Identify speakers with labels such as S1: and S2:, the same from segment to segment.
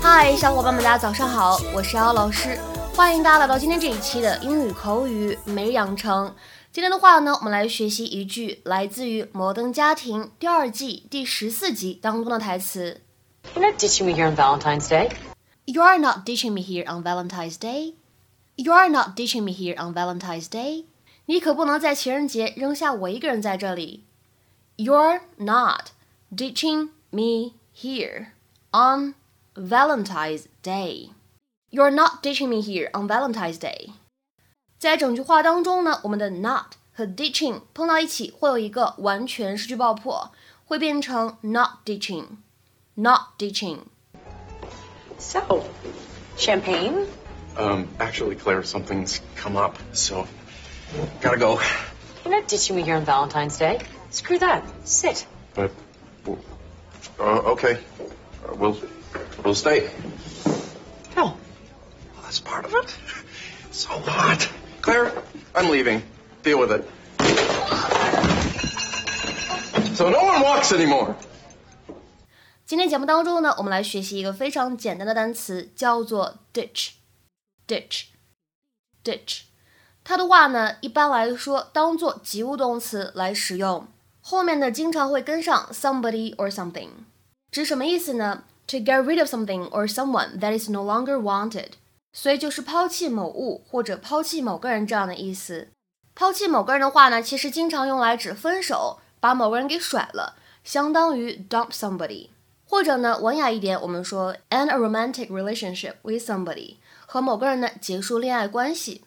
S1: 嗨，小伙伴们，大家早上好，我是瑶瑶老师，欢迎大家来到今天这一期的英语口语每日养成。今天的话呢，我们来学习一句来自于《摩登家庭》第二季第十四集当中的台词。
S2: You're not ditching me here on Valentine's Day.
S1: You are not ditching me here on Valentine's Day. You are not ditching me here on Valentine's Day. 你可不能在情人节扔下我一个人在这里。You're not ditching me here on Valentine's Day. You're not ditching me here on Valentine's Day. 在整句话当中呢，我们的 not 和 ditching 碰到一起，会有一个完全失去爆破，会变成 not ditching，not ditching。
S2: So, champagne?
S3: Um, actually, Claire, something's come up, so gotta go.
S2: You're not ditching me here on Valentine's Day. Screw that. Sit.
S3: But, uh, okay, uh, we'll we'll stay.
S2: No.
S3: Well, that's part of it. So what? Claire, I'm leaving. Deal with it. So no one walks anymore.
S1: 今天节目当中呢，我们来学习一个非常简单的单词，叫做 ditch，ditch，ditch。它的话呢，一般来说当做及物动词来使用，后面呢经常会跟上 somebody or something，指什么意思呢？To get rid of something or someone that is no longer wanted，所以就是抛弃某物或者抛弃某个人这样的意思。抛弃某个人的话呢，其实经常用来指分手，把某个人给甩了，相当于 dump somebody。或者呢，文雅一点，我们说 end a romantic relationship with somebody，和某个人呢结束恋爱关系。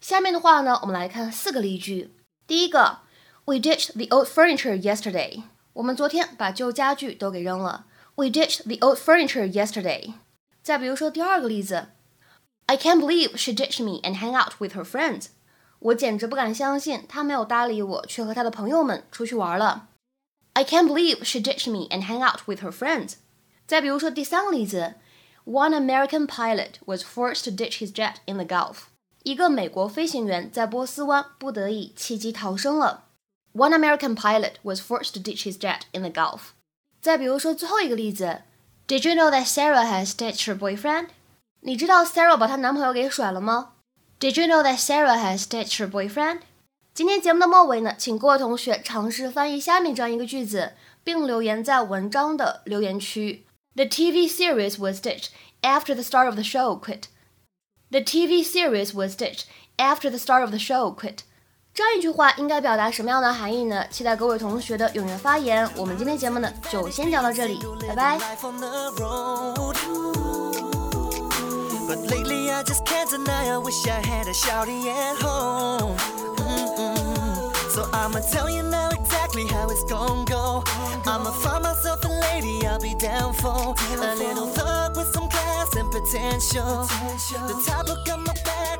S1: 下面的话呢，我们来看四个例句。第一个，We ditched the old furniture yesterday。我们昨天把旧家具都给扔了。We ditched the old furniture yesterday。再比如说第二个例子，I can't believe she ditched me and hang out with her friends。我简直不敢相信她没有搭理我，却和她的朋友们出去玩了。 I can't believe she ditched me and hang out with her friends。再比如说第三个例子，One American pilot was forced to ditch his jet in the Gulf。一个美国飞行员在波斯湾不得已弃机逃生了。One American pilot was forced to ditch his jet in the Gulf。再比如说最后一个例子，Did you know that Sarah has ditched her boyfriend？你知道 Sarah 把她男朋友给甩了吗？Did you know that Sarah has ditched her boyfriend？ 今天节目的末尾呢，请各位同学尝试翻译下面这样一个句子，并留言在文章的留言区。The TV series was ditched after the star of the show quit. The TV series was ditched after the star of the show quit. 这样一句话应该表达什么样的含义呢？期待各位同学的踊跃发言。我们今天节目呢就先讲到这里，拜拜。
S4: Mm-mm. So I'ma tell you now exactly how it's gonna go. I'ma find myself a lady I'll be down for. A little thug with some class and potential. The type look on my back